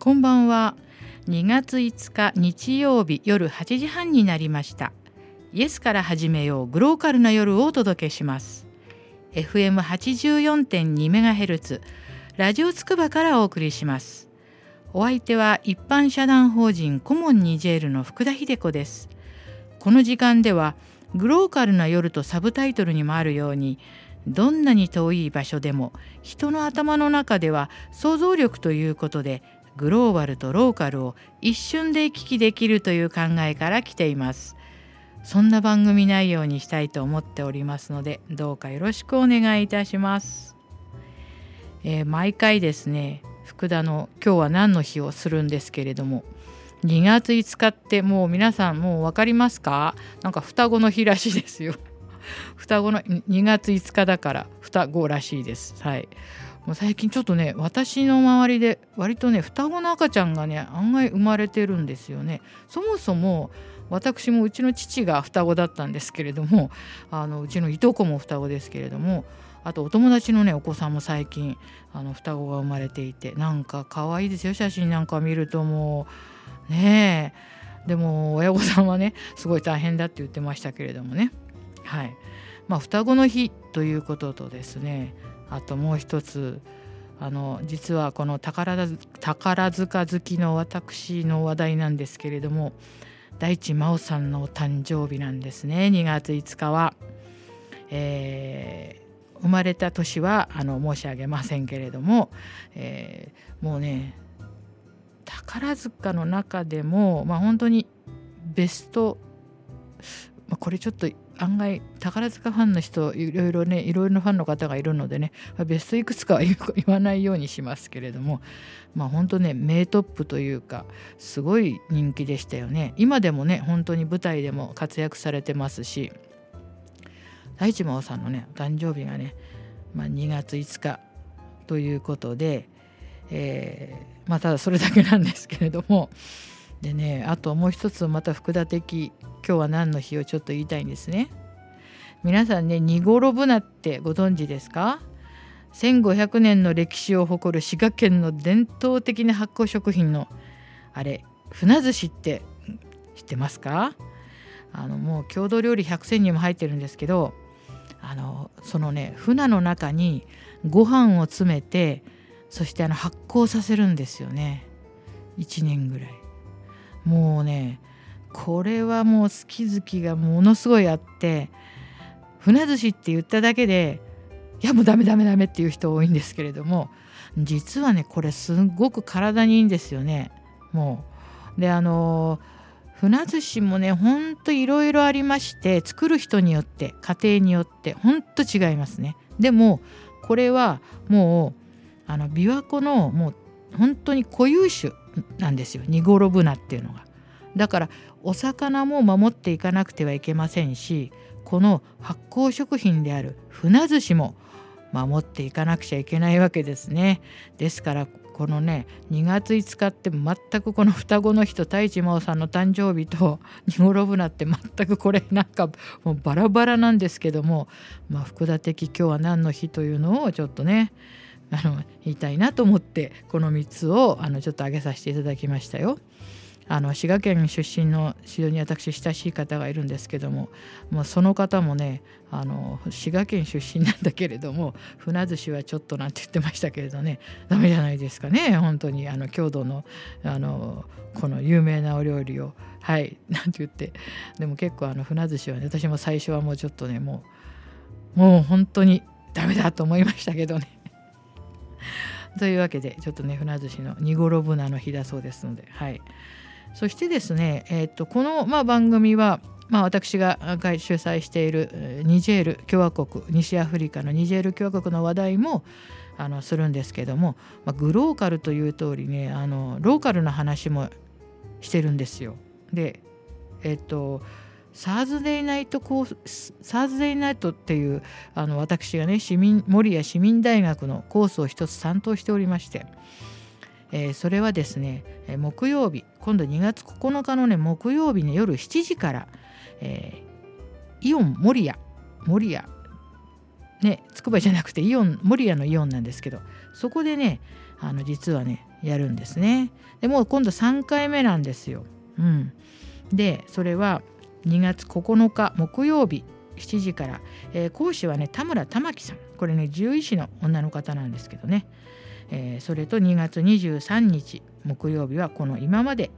こんばんは。2月5日日曜日夜8時半になりました。イエスから始めようグローカルな夜をお届けします。FM84.2MHz ラジオつくばからお送りします。お相手は一般社団法人コモンニジェールの福田秀子です。この時間ではグローカルな夜とサブタイトルにもあるようにどんなに遠い場所でも人の頭の中では想像力ということでグローバルとローカルを一瞬で行き来できるという考えから来ています。そんな番組内容にしたいと思っておりますのでどうかよろしくお願いいたします、えー、毎回ですね福田の今日は何の日をするんですけれども2月5日ってもう皆さんもう分かりますか？なんか双子の日らしいですよ。双子の2月5日だから双子らしいです。はい。もう最近ちょっとね私の周りで割とね双子の赤ちゃんがね案外生まれてるんですよね。そもそも私もうちの父が双子だったんですけれどもあのうちのいとこも双子ですけれどもあとお友達のねお子さんも最近あの双子が生まれていてなんか可愛いですよ。写真なんか見るともうねえ。でも親御さんはねすごい大変だって言ってましたけれどもね。はい。まあ双子の日ということとですねあともう一つあの実はこの宝宝塚好きの私の話題なんですけれども大地真央さんのお誕生日なんですね2月5日は。えー、生まれた年はあの申し上げませんけれども、えー、もうね宝塚の中でも、まあ、本当にベスト、ま、これちょっと案外宝塚ファンの人いろいろねいろいろなファンの方がいるのでねベストいくつかは言わないようにしますけれどもまあ本当ね名トップというかすごい人気でしたよね。今でもね本当に舞台でも活躍されてますし大地真央さんのね誕生日がね、まあ、2月5日ということで、えー、まあただそれだけなんですけれどもでねあともう一つまた福田的今日は何の日をちょっと言いたいんですね。皆さんねニゴロブナってご存知ですか？1500年の歴史を誇る滋賀県の伝統的な発酵食品のあれ船寿司って知ってますか？あのもう郷土料理100選にも入ってるんですけどあのそのね船の中にご飯を詰めてそしてあの発酵させるんですよね。1年ぐらい。もうねこれはもう好き好きがものすごいあって船寿司って言っただけでいやもうダメダメダメっていう人多いんですけれども実はねこれすごく体にいいんですよね。もう。であの船寿司もねほんといろいろありまして作る人によって家庭によってほんと違いますね。でもこれはもうあの琵琶湖のもう本当に固有種なんですよニゴロブナっていうのがだからお魚も守っていかなくてはいけませんしこの発酵食品である船寿司も守っていかなくちゃいけないわけですね。ですからこのね2月5日って全くこの双子の日と太一真央さんの誕生日とニゴロブナって全くこれなんかもうバラバラなんですけども、まあ、福田的今日は何の日というのをちょっとねあの言いたいなと思ってこの3つをあのちょっと挙げさせていただきましたよ。あの滋賀県出身の非常に私親しい方がいるんですけどももうその方もねあの滋賀県出身なんだけれども船寿司はちょっとなんて言ってましたけれどねダメじゃないですかね。本当にあの郷土のあのこの有名なお料理をはいなんて言って。でも結構あの船寿司はね私も最初はもうちょっとねもうもう本当にダメだと思いましたけどね。というわけでちょっとね船寿司のニゴロブナの日だそうですのではいそしてですね、えーと、この、まあ、番組は、まあ、私が主催しているニジェール共和国西アフリカのニジェール共和国の話題もあのするんですけども、まあ、グローカルという通りねあのローカルな話もしてるんですよ。でえっ、とサーズデイナイトコースサーズデイナイトっていうあの私がね市民守谷市民大学のコースを一つ担当しておりまして、えー、それはですね木曜日今度2月9日のね木曜日の夜7時から、えー、イオン守谷守谷ねつくばじゃなくてイオン守谷のイオンなんですけどそこでねあの実はねやるんですね。でもう今度3回目なんですよ、うん、でそれは2月9日木曜日7時から、えー、講師はね田村玉樹さん。これね獣医師の女の方なんですけどね、えー、それと2月23日木曜日はこの今まで、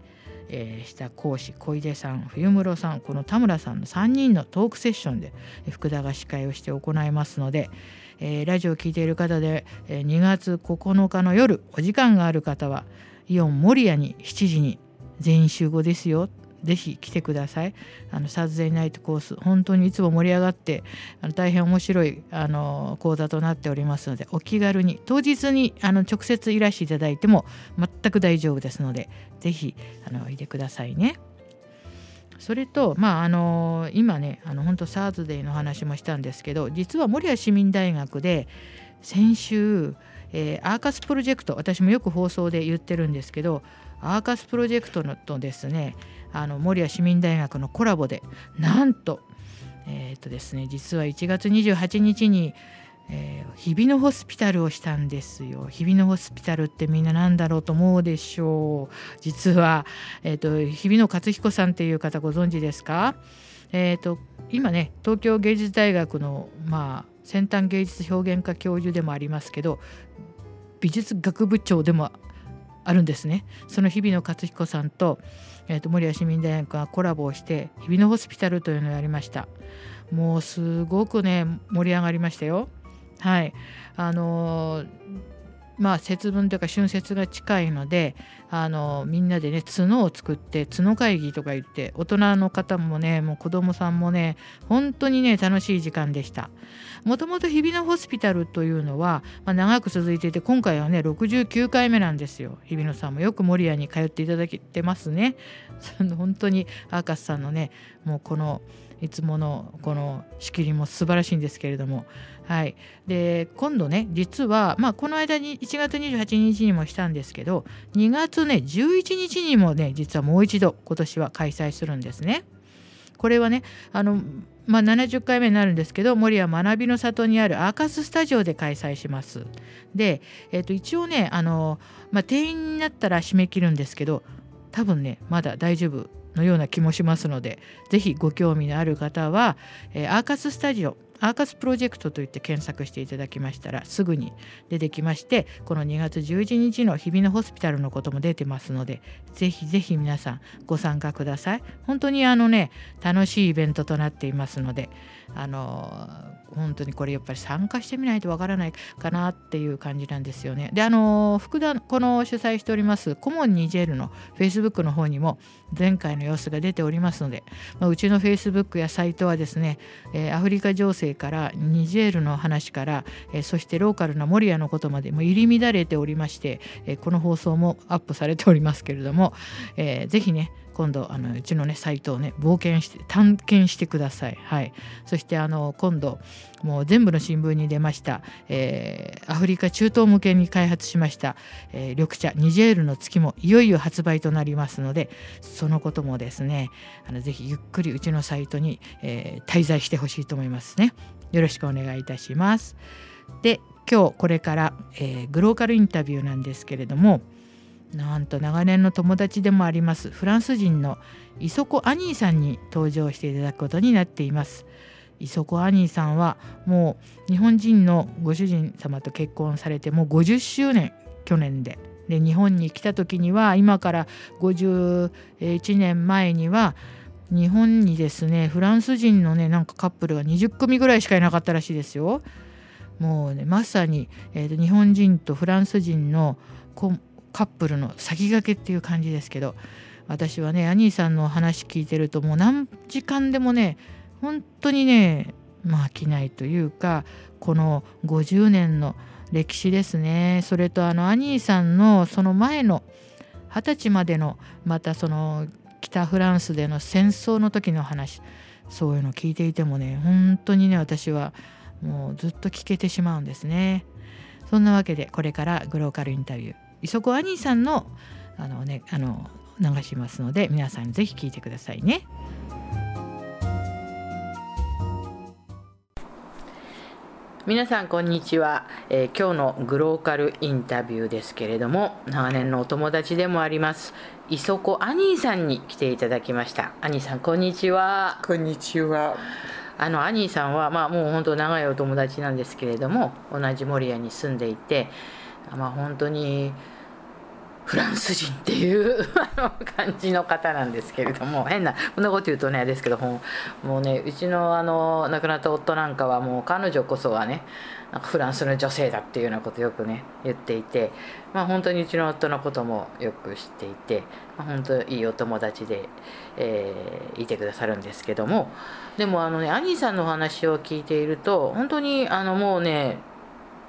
えー、した講師小出さん冬室さんこの田村さんの3人のトークセッションで福田が司会をして行いますので、えー、ラジオを聴いている方で、え、2月9日の夜お時間がある方はイオン守谷に7時に全員集合ですよ。ぜひ来てください。あのサーズデイナイトコース本当にいつも盛り上がってあの大変面白いあの講座となっておりますのでお気軽に当日にあの直接いらしていただいても全く大丈夫ですのでぜひあのいてくださいね。それとまああの今ねあの本当サーズデイの話もしたんですけど実は守谷市民大学で先週、えー、アーカスプロジェクト私もよく放送で言ってるんですけどアーカスプロジェクトのとですねあの守谷市民大学のコラボでなんとえっ、ー、とですね実は1月28日に、えー、日比野ホスピタルをしたんですよ。日比野ホスピタルってみんな何だろうと思うでしょう。実は、えーと、日比野勝彦さんっていう方ご存知ですか？えーと、今ね東京芸術大学の、まあ、先端芸術表現科教授でもありますけど美術学部長でもあるんですね。その日比野勝彦さんと,、えーと、守谷市民大学がコラボをして日比野ホスピタルというのをやりました。もうすごくね盛り上がりましたよ。はい。あのーまあ、節分というか春節が近いのであのみんなでね角を作って角会議とか言って大人の方もねもう子供さんもね本当にね楽しい時間でした。もともと日比野ホスピタルというのは、まあ、長く続いていて今回はね69回目なんですよ。日比野さんもよく守谷に通っていただけてますね。本当にアーカスさんのねもうこのいつものこの仕切りも素晴らしいんですけれども、はい、で今度ね実は、まあ、この間に1月28日にもしたんですけど2月ね11日にもね実はもう一度今年は開催するんですね。これはねあのまあ、70回目になるんですけど守谷学びの里にあるアーカススタジオで開催します。で、えー、と一応ねあの、まあ、定員になったら締め切るんですけど多分ねまだ大丈夫のような気もしますので是非ご興味のある方は、えー、アーカススタジオアーカスプロジェクトといって検索していただきましたらすぐに出てきましてこの2月11日の日比野ホスピタルのことも出てますのでぜひぜひ皆さんご参加ください。本当にあのね楽しいイベントとなっていますのであの本当にこれやっぱり参加してみないとわからないかなっていう感じなんですよね。であの福田この主催しておりますコモンニジェールの Facebook の方にも前回の様子が出ておりますので、まあ、うちの Facebook やサイトはですね、えー、アフリカ情勢からニジェールの話から、えー、そしてローカルな守谷のことまでも入り乱れておりまして、えー、この放送もアップされておりますけれども、えー、ぜひね今度あのうちのねサイトをね冒険して探検してください。はい、そしてあの今度もう全部の新聞に出ました、えー、アフリカ中東向けに開発しました、えー、緑茶ニジェールの月もいよいよ発売となりますのでそのこともですねあのぜひゆっくりうちのサイトに、えー、滞在してほしいと思いますね。よろしくお願いいたします。で今日これから、えー、グローカルインタビューなんですけれどもなんと長年の友達でもありますフランス人の磯子アニーさんに登場していただくことになっています。磯子アニーさんはもう日本人のご主人様と結婚されてもう50周年去年でで日本に来た時には今から51年前には日本にですねフランス人のねなんかカップルが20組ぐらいしかいなかったらしいですよ。もうねまさに、えーと、日本人とフランス人のカップルの先駆けっていう感じですけど私はねアニーさんの話聞いてるともう何時間でもね本当にねまあ飽きないというかこの50年の歴史ですね。それとあのアニーさんのその前の二十歳までのまたその北フランスでの戦争の時の話そういうの聞いていてもね本当にね私はもうずっと聞けてしまうんですね。そんなわけでこれからグローカルインタビュー。磯子兄さんのあの、ね、あの流しますので皆さんぜひ聞いてくださいね。皆さんこんにちは、えー、今日のグローカルインタビューですけれども長年のお友達でもあります磯子アニーさんに来ていただきました。アニーさんこんにちは。こんにちは。あのアニーさんはまあもう本当長いお友達なんですけれども同じ守谷に住んでいてまあ本当にフランス人っていう 感じの方なんですけれども変なこんなこと言うとねあれですけどもうねうちのあの亡くなった夫なんかはもう彼女こそはねなんかフランスの女性だっていうようなことよくね言っていて、まあ、本当にうちの夫のこともよく知っていて、まあ、本当いいお友達で、えー、いてくださるんですけどもでもあのねアニーさんのお話を聞いていると本当にあのもうね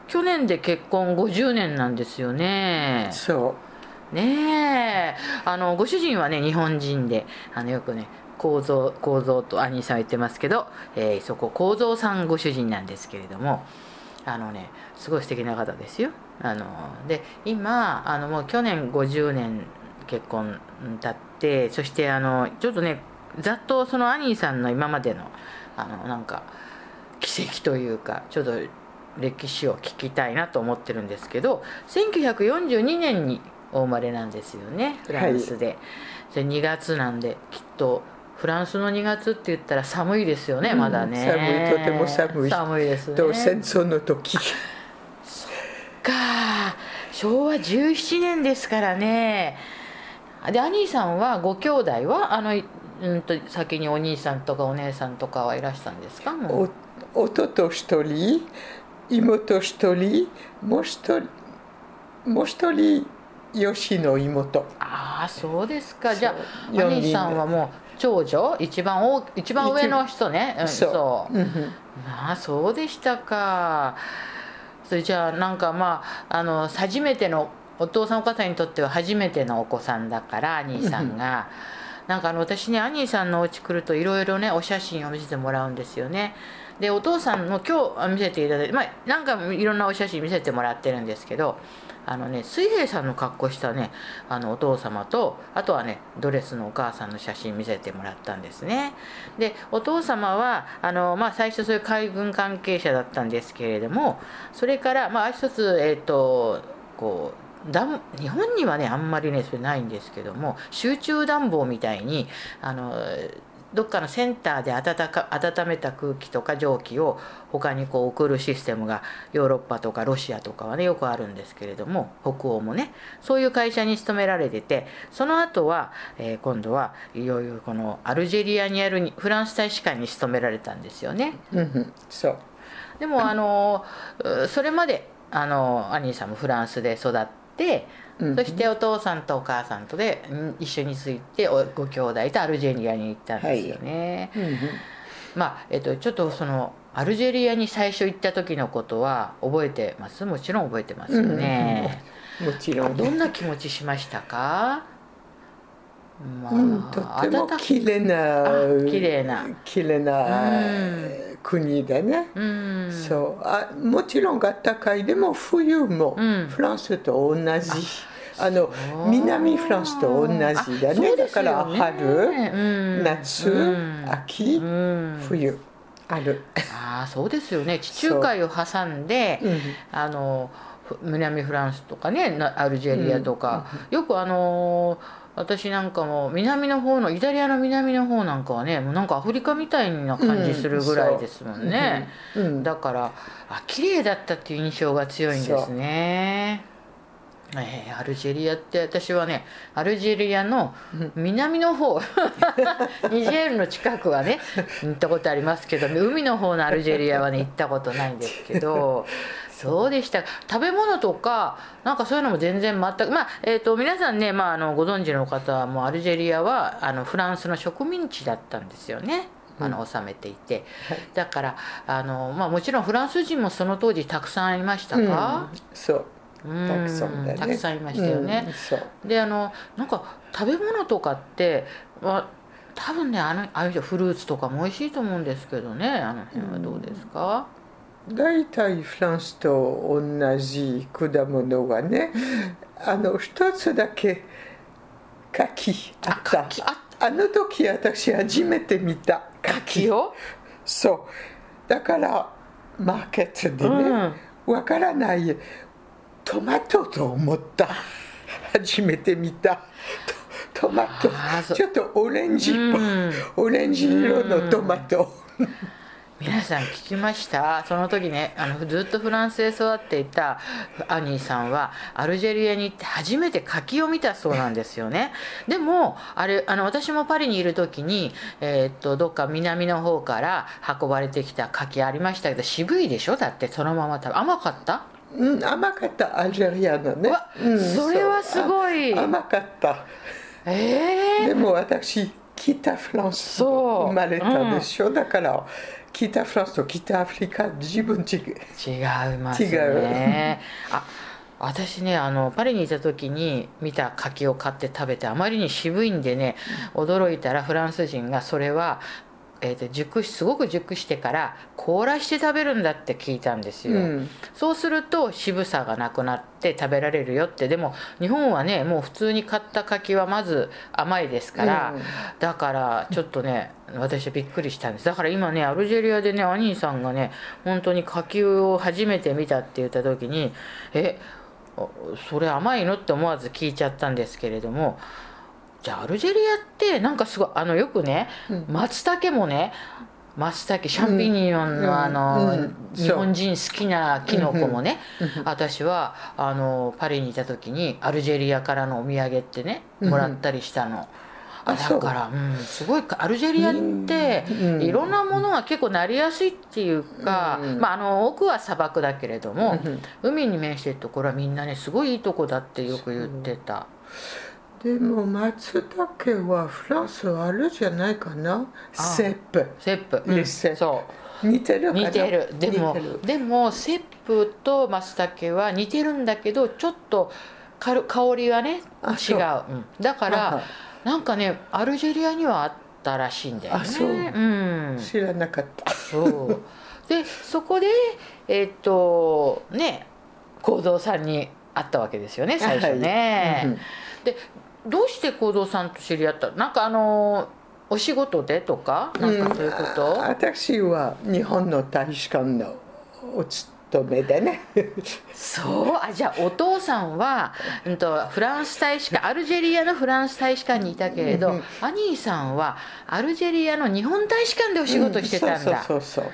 去年で結婚50年なんですよね。そうねえあのご主人はね日本人であのよくね構造構造と兄さんは言ってますけど、えー、そこ構造さんご主人なんですけれどもあのねすごい素敵な方ですよ。あので今あのもう去年50年結婚経ってそしてあのちょっとねざっとそのアニーさんの今までのあのなんか奇跡というかちょっと歴史を聞きたいなと思ってるんですけど1942年にお生まれなんですよねフランスで、はい、それ2月なんできっとフランスの2月って言ったら寒いですよね、うん、まだね。寒いとても寒い。寒いですね。と戦争の時。そっか。昭和17年ですからね。で兄さんはご兄弟はあのうんと先にお兄さんとかお姉さんとかはいらしたんですか？もう。弟一人妹一人もう一人もう一人吉の妹。ああそうですか。じゃあお兄さんはもう長女？一番大一番上の人ね、うん、そう、ああそうでしたか。それじゃあなんかまああの初めてのお父さんお母さんにとっては初めてのお子さんだから兄さんが。なんかあの私ね兄さんのお家来るといろいろねお写真を見せてもらうんですよねでお父さんの今日見せていただいてまあなんかいろんなお写真見せてもらってるんですけどあのね水平さんの格好したねあのお父様とあとはねドレスのお母さんの写真見せてもらったんですね。でお父様はあの、まあ、最初そういう海軍関係者だったんですけれどもそれからまあ一つえっ、ー、とこう日本にはねあんまりねそれないんですけども集中暖房みたいにあのどっかのセンターで温か温めた空気とか蒸気を他にこう送るシステムがヨーロッパとかロシアとかはねよくあるんですけれども北欧もねそういう会社に勤められててその後は、えー、今度はいよいよこのアルジェリアにあるフランス大使館に勤められたんですよね。うん、そうでもあのそれまであのアニーさんもフランスで育って、そしてお父さんとお母さんとで一緒についてご兄弟とアルジェリアに行ったんですよね。はい。うんまあえっと、ちょっとそのアルジェリアに最初行った時のことは覚えてます？もちろん覚えてますよね。うん、もちろん。どんな気持ちしましたか？まあ、うん、とても綺麗な綺麗な。綺麗な、国でね、うん、そう。あもちろんが高い。でも冬もフランスと同じ。あの南フランスと同じだね、ね、だから春、うん、夏、うん、秋、冬あるああそうですよね。地中海を挟んで、あの南フランスとかねアルジェリアとか、よくあのー私なんかも南の方のイタリアの南の方なんかはねもうなんかアフリカみたいな感じするぐらいですもんね、うんうん、だからあ綺麗だったっていう印象が強いんですね。えー、アルジェリアって私はねアルジェリアの南の方 ニジェールの近くはね行ったことありますけど海の方のアルジェリアはね行ったことないんですけどそうでした。食べ物とかなんかそういうのも全然全くまあ、えーと、皆さんね、まあ、あのご存知の方はもうアルジェリアはあのフランスの植民地だったんですよね。あの治めていて、はい、だからあの、まあ、もちろんフランス人もその当時たくさんいましたか、うん、そう。たくさん、ね、たくさんいましたよね、うん、であのなんか食べ物とかっては多分ねあのああいうフルーツとかも美味しいと思うんですけどね。あの辺はどうですか、うん大体フランスと同じ果物がね、あの一つだけ柿あった。あの時私初めて見た柿。を？そう。だからマーケットでね、わからないトマトと思った。初めて見た。トマト。ちょっとオレンジっぽい、オレンジ色のトマト。皆さん聞きました？その時ねあのずっとフランスで育っていたアニーさんはアルジェリアに行って初めて柿を見たそうなんですよね。でもあれあの私もパリにいる時に、えー、っとどっか南の方から運ばれてきた柿ありましたけど渋いでしょ？だってそのまま。食べ甘かった？うん、甘かった。アルジェリアのね、うん、それはすごい。甘かった。ええー、でも私北フランス生まれたでしょ、うん、だから北フランスと北アフリカ自分違う違いますね。あ私ねあのパリにいた時に見た柿を買って食べてあまりに渋いんでね驚いたらフランス人がそれはえーと、熟すごく熟してから凍らして食べるんだって聞いたんですよ、うん、そうすると渋さがなくなって食べられるよって。でも日本はねもう普通に買った柿はまず甘いですから、うん、だからちょっとね私はびっくりしたんです。だから今ねアルジェリアでねアニーさんがね本当に柿を初めて見たって言った時にえそれ甘いのって思わず聞いちゃったんですけれどもじゃあアルジェリアってなんかすごいあのよくね、松茸もね松茸シャンピニオンのあの、日本人好きなキノコもね、私はあのパリにいた時にアルジェリアからのお土産ってねもらったりしたの。だから、うん、すごいアルジェリアっていろんなものが結構なりやすいっていうか、まあ、あの奥は砂漠だけれども、海に面してるところはみんなねすごいいいとこだってよく言ってた。でも松茸はフランスあるじゃないかな？セップ。セップ、うん、そう。似てる似てる。でもでもセップと松茸は似てるんだけどちょっと香りはね違う、うん、だからなんかねアルジェリアにはあったらしいんだよね。あそう、うん、知らなかった。そう。でそこでえー、っとね幸三さんに会ったわけですよね最初ね、はい。うん、でどうして幸三さんと知り合った？なんかあのお仕事でとか？なんかそういうこと、うん、私は日本の大使館のお勤めでね。そう？あじゃあお父さんは、うんと、フランス大使館アルジェリアのフランス大使館にいたけれど、うん、アニーさんはアルジェリアの日本大使館でお仕事してたんだ、うん、そうそうそう。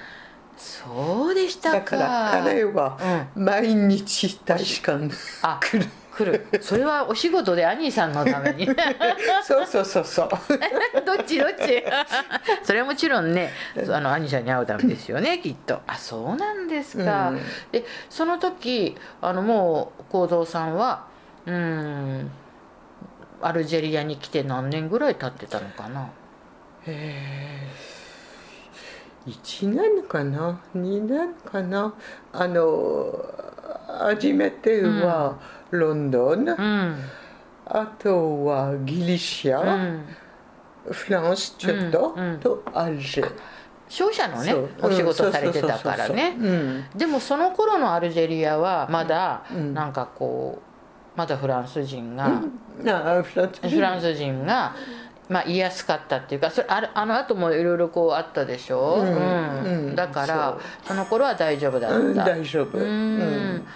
そうでしたか。だから彼は毎日大使館に来る、来る。それはお仕事で兄さんのために。そうそうそうそう。どっちどっち？それはもちろんねあの兄さんに会うためですよねきっと。あそうなんですか、うん、でその時あのもう幸三さんはうんアルジェリアに来て何年ぐらい経ってたのかな？え1年かな？2年かな？あの初めては、うんロンドン、うん、あとはギリシア、うん、フランスちょっと、とアルジェ商社のねお仕事されてたからねでもその頃のアルジェリアはまだなんかこうまだフランス人が、フランス人。がまあ、言いやすかったっていうかそれああの後もいろいろこうあったでしょ、うん。だからその頃は大丈夫だった、大丈夫。うん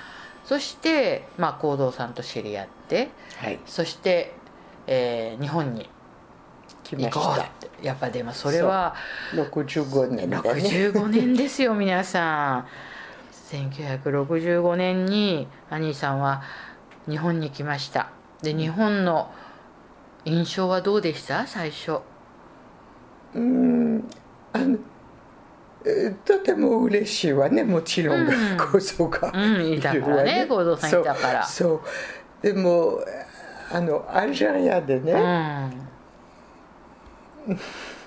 そして、まあ、行動さんと知り合って、はい、そして、えー、日本に行こうってやっぱでもそれは65年だ、ね、65年ですよ皆さん。1965年に兄さんは日本に来ました。で日本の印象はどうでした？最初。うん。あのとても嬉しいわねもちろん構造がいるわね構造さんいたからそうでもあのアルジェリアでね、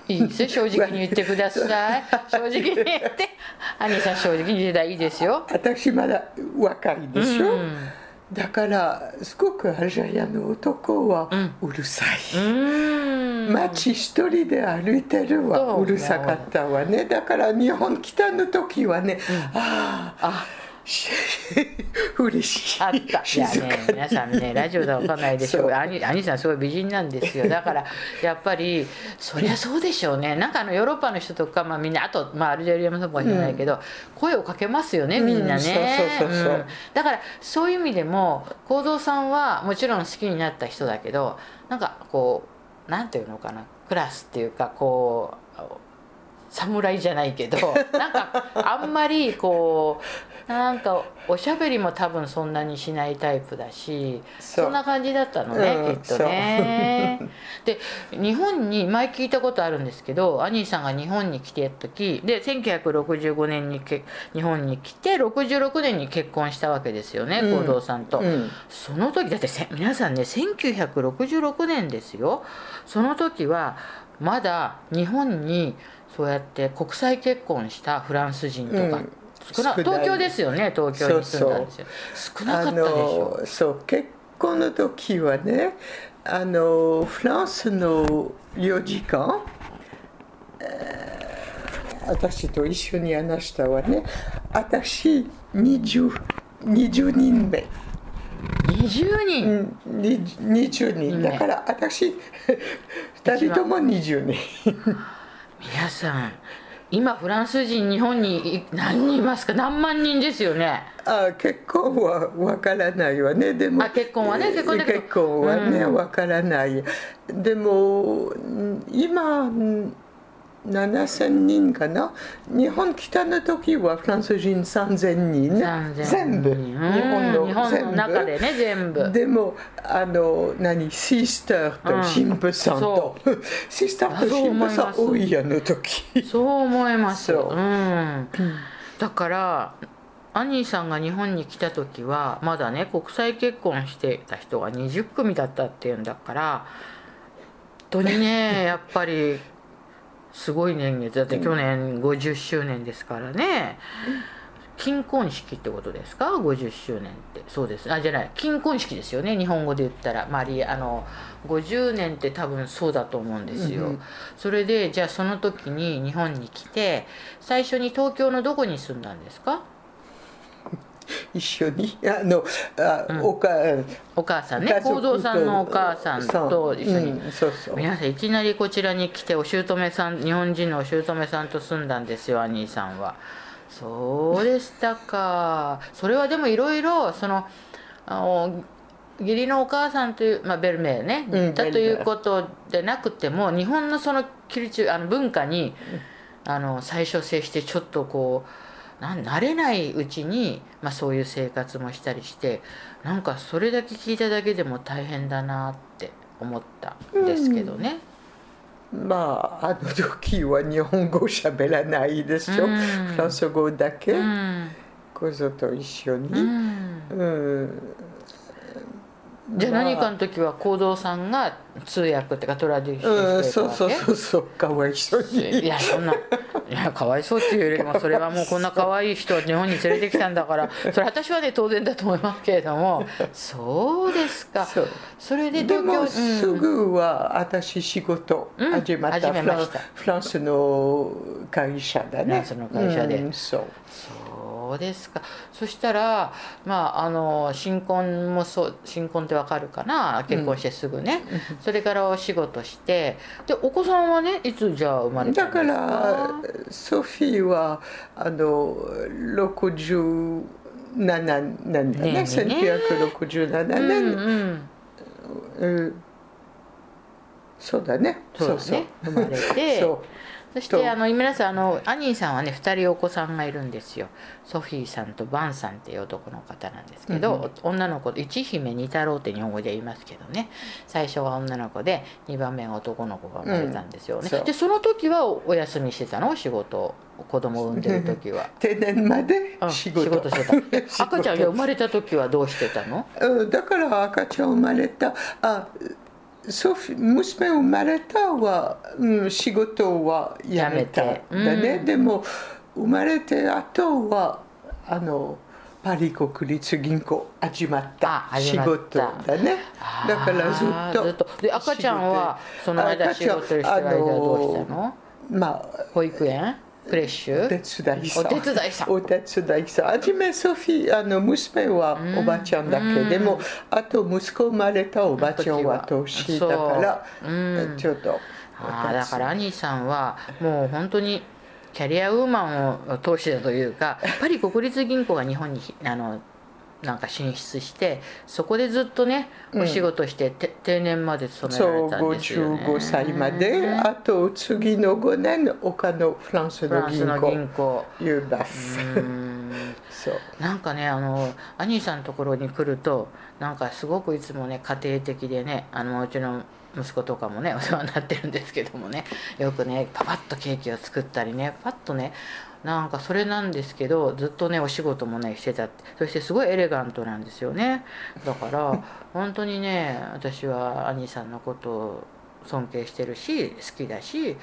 いいですよ正直に言ってください。正直に言って。兄さん正直に言ったらいいですよ。私まだ若いでしょ、うんだからすごくアルジェリアの男はうるさい、うん、街一人で歩いてるはうるさかったわね。だから日本来たの時はね、うん、ああ 嬉しい。あった。いやね皆さんねラジオでは分かんないでしょう。兄兄さんすごい美人なんですよ。だから やっぱりそりゃそうでしょうね。なんかあのヨーロッパの人とか、まあ、みんなあと、まあ、アルジェリアもそうかもしれないけど、うん、声をかけますよねみんなね。だからそういう意味でも幸三さんはもちろん好きになった人だけどなんかこうなんていうのかな。クラスっていうかこう侍じゃないけど なんかあんまりこうなんかおしゃべりも多分そんなにしないタイプだしそんな感じだったのね、うん、きっとね。で日本に前聞いたことあるんですけどアニーさんが日本に来てた時で1965年にけ日本に来て66年に結婚したわけですよね幸、うん、三さんと、うん、その時だって皆さんね1966年ですよ。その時はまだ日本にそうやって国際結婚したフランス人とか、うん、少な東京ですよね東京に住んだんですよ少なかったでしょ。そう結婚の時はねあのフランスの領事館、えー、私と一緒に話したわね。私 20, 20人目。20人、うん、20人。だから私2人とも20人。皆さん今フランス人日本に何人いますか？何万人ですよね。あ結婚はわからないわね。でもあ結婚はね？結婚結婚はねわ、うん、からない。でも今7000人かな？日本来たの時はフランス人3000人。全部。日本の日本の中でね全部。でもあの何？シスターと。神父さんと、うん、シスターと神父さん多いやの時。そう思います。う。ん、だからアニーさんが日本に来た時はまだね国際結婚してた人が20組だったっていうんだから本当にねやっぱりすごい年月。だって去年50周年ですからね、金婚式ってことですか？50周年って。そうです。あじゃない。金婚式ですよね。日本語で言ったら。マリあの50年って多分そうだと思うんですよ、うん、それでじゃあその時に日本に来て最初に東京のどこに住んだんですか？一緒に？あのあ、うん、おかお母さんね。幸三さんのお母さんと一緒に、うん、そうそう皆さんいきなりこちらに来てお姑さん日本人のお姑さんと住んだんですよ兄さんは。そうでしたか。それはでもいろいろそのあの義理のお母さんという、まあ、ベルメーね、うん、だということでなくても日本のそのキリチュあの文化にあの最初接してちょっとこうな慣れないうちに、まあ、そういう生活もしたりしてなんかそれだけ聞いただけでも大変だなって思ったんですけどね。うん、まああの時は日本語しゃべらないでしょ、うん、フランス語だけ、うん、こぞと一緒に。うんじゃあ何かの時は行動さんが通訳ってかトラディションしてそうそうそうそう。かわいそうに。いやそんな。いやかわいそうっていうよりもそれはもうこんな可愛い人を日本に連れてきたんだから。それ私はね当然だと思いますけれども。そうですか。それででもすぐは私仕事始まった,、うん、フランスの会社だね。フランスの会社で、うん、そうそうですか。そしたらまああの新婚もそう新婚ってわかるかな？結婚してすぐね、うん、それからお仕事して。でお子さんはねいつじゃあ生まれたんですか？だからソフィーはあの67年だね。ね1967年、うんうん、そうだね。そうだね。生まれて。そうそしてあの皆さんあのアニーさんはね2人お子さんがいるんですよ。ソフィーさんとバンさんっていう男の方なんですけど、うん、女の子一姫二太郎って日本語で言いますけどね。最初は女の子で2番目が男の子が生まれたんですよね、うん、でその時はお休みしてたの？仕事子供を産んでる時は。定年まで？仕事,、仕事してた。赤ちゃんが生まれた時はどうしてたの？だから赤ちゃん生まれた。あ娘生まれたは、うん、仕事は辞めただね、うん、でも生まれて後はあのパリ国立銀行始まった仕事だね。だからずっとで赤ちゃんはその間仕事してる間どうしたのまあ保育園？クレッシュお手伝いさんお手伝いさんお手伝いさん初めソフィーあの娘はおばちゃんだけ、でもあと息子生まれたおばちゃんは年だからちょっとあだから兄さんはもう本当にキャリアウーマンを通してたというかやっぱり国立銀行が日本にあのなんか進出してそこでずっとねお仕事して、うん、定年まで勤められたんですよ、ね、そう55歳まであと次の5年他のフランスの銀行。銀行ユーバフそう。なんかねあのアニーさんのところに来るとなんかすごくいつもね家庭的でねあのうちの息子とかもね お世話になってるんですけどもねよくねパパッとケーキを作ったりねパッとねなんかそれなんですけどずっとねお仕事もねしてたって。そしてすごいエレガントなんですよね。だから 本当にね私は兄さんのことを尊敬してるし好きだし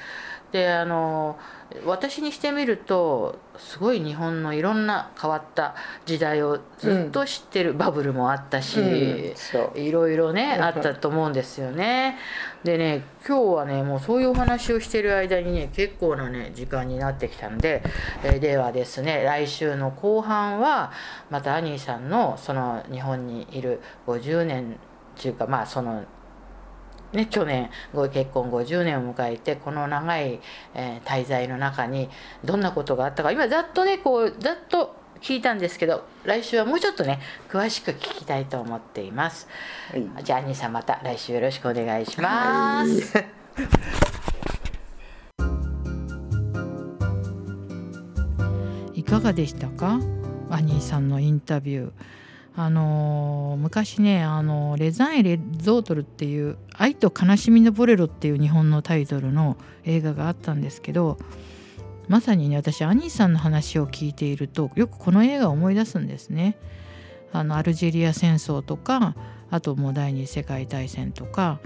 であの私にしてみるとすごい日本のいろんな変わった時代をずっと知ってる、うん、バブルもあったし、うん、いろいろねあったと思うんですよね。でね今日はねもうそういうお話をしてる間にね結構なね時間になってきたんで、えー、ではですね来週の後半はまたアニーさんのその日本にいる50年っていうかまあそのね、去年ご結婚50年を迎えてこの長い、えー、滞在の中にどんなことがあったか。今ざっとねこうざっと聞いたんですけど来週はもうちょっとね詳しく聞きたいと思っています、はい、じゃあ兄さんまた来週よろしくお願いします、はい、いかがでしたか？アニーさんのインタビューあの、昔ね、あの、レザン・エ・レゾートルっていう「愛と悲しみのボレロ」っていう日本のタイトルの映画があったんですけどまさにね私アニーさんの話を聞いているとよくこの映画を思い出すんですね。あのアルジェリア戦争とかあともう第二次世界大戦とか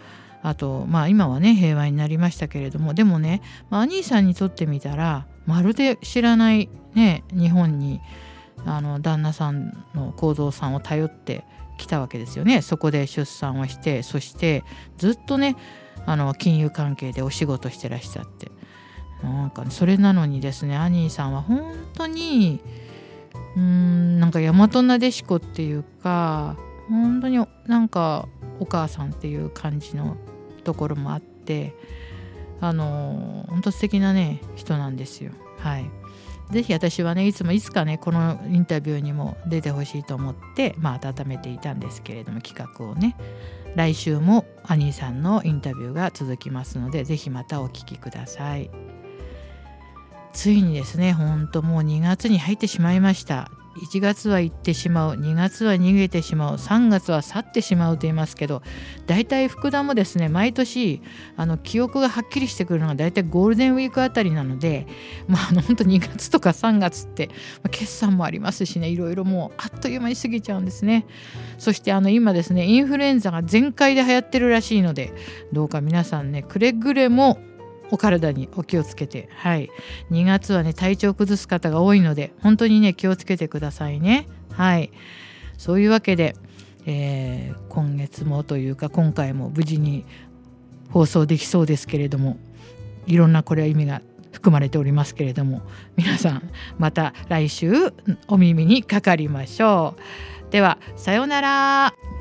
あとまあ今はね平和になりましたけれどもでもね、まあ、アニーさんにとってみたらまるで知らないね日本にあの旦那さんの幸三さんを頼ってきたわけですよね。そこで出産をしてそしてずっとねあの金融関係でお仕事してらっしゃって。なんか、ね、それなのにですねアニーさんは本当にうーんなんか大和なでしこっていうか本当になんかお母さんっていう感じのところもあってあの本当素敵なね人なんですよ。はい。ぜひ私はねいつもいつかねこのインタビューにも出てほしいと思ってまあ温めていたんですけれども企画をね来週もアニーさんのインタビューが続きますのでぜひまたお聴きください。ついにですねほんともう2月に入ってしまいました。1月は行ってしまう2月は逃げてしまう3月は去ってしまうと言いますけど大体福田もですね毎年あの記憶がはっきりしてくるのが大体ゴールデンウィークあたりなのでまああの本当2月とか3月って、まあ、決算もありますしねいろいろもうあっという間に過ぎちゃうんですね。そしてあの今ですねインフルエンザが全開で流行ってるらしいのでどうか皆さんねくれぐれもお体にお気をつけて、はい。2月はね、体調崩す方が多いので、本当にね、気をつけてくださいね。はい。そういうわけで、えー、今月もというか、今回も無事に放送できそうですけれども、いろんなこれは意味が含まれておりますけれども、皆さん、また来週お耳にかかりましょう。では、さようなら。